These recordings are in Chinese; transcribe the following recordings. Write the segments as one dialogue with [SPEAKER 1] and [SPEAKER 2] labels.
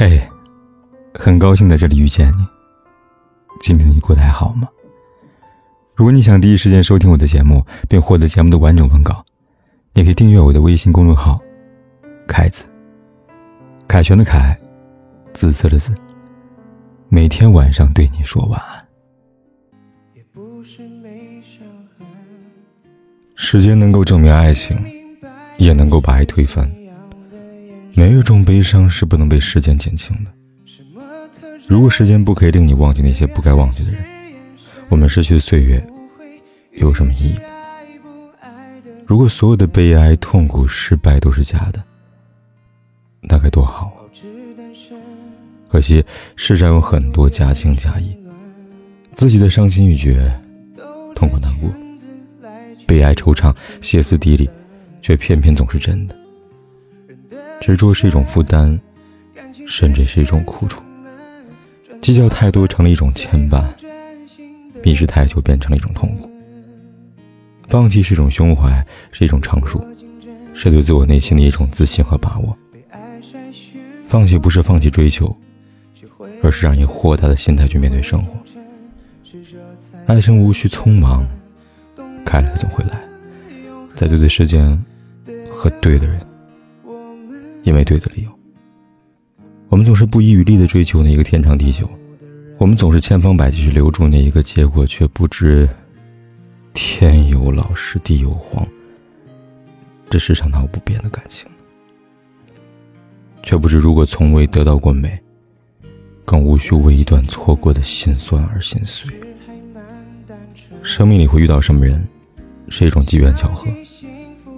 [SPEAKER 1] 嘿，很高兴在这里遇见你。今天你过得还好吗？如果你想第一时间收听我的节目，并获得节目的完整文稿，你可以订阅我的微信公众号“凯子”。凯旋的凯，紫色的紫。每天晚上对你说晚安。时间能够证明爱情，也能够把爱推翻。没有一种悲伤是不能被时间减轻的。如果时间不可以令你忘记那些不该忘记的人，我们失去的岁月有什么意义？如果所有的悲哀、痛苦、失败都是假的，那该多好啊！可惜世上有很多假情假意，自己的伤心欲绝、痛苦难过、悲哀惆怅、歇斯底里，却偏偏总是真的。执着是一种负担，甚至是一种苦楚；计较太多成了一种牵绊，迷失太久变成了一种痛苦。放弃是一种胸怀，是一种成熟，是对自我内心的一种自信和把握。放弃不是放弃追求，而是让你豁达的心态去面对生活。爱情无需匆忙，该来的总会来，在对的时间和对的人。因为对的理由，我们总是不遗余力的追求那一个天长地久，我们总是千方百计去留住那一个结果，却不知天有老时地有黄。这世上哪有不变的感情？却不知如果从未得到过美，更无需为一段错过的心酸而心碎。生命里会遇到什么人，是一种机缘巧合；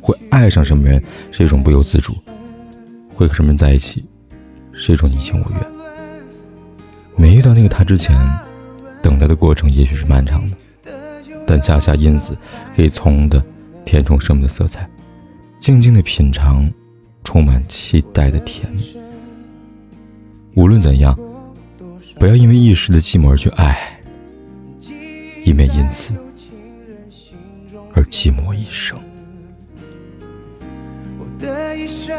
[SPEAKER 1] 会爱上什么人，是一种不由自主。会和什么人在一起，是一种你情我愿。没遇到那个他之前，等待的过程也许是漫长的，但恰恰因此，可以从的填充生命的色彩，静静的品尝充满期待的甜蜜。无论怎样，不要因为一时的寂寞而去爱，以免因此而寂寞一生。我的一生。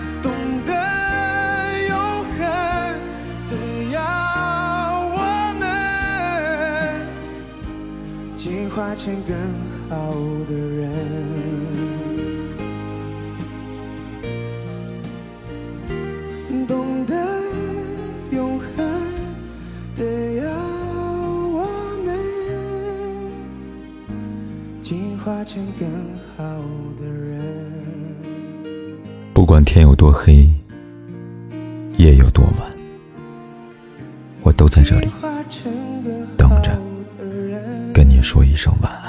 [SPEAKER 1] 进化成更好的人，懂得永恒的要我们进化成更好的人。不管天有多黑，夜有多晚，我都在这里。说一声晚安。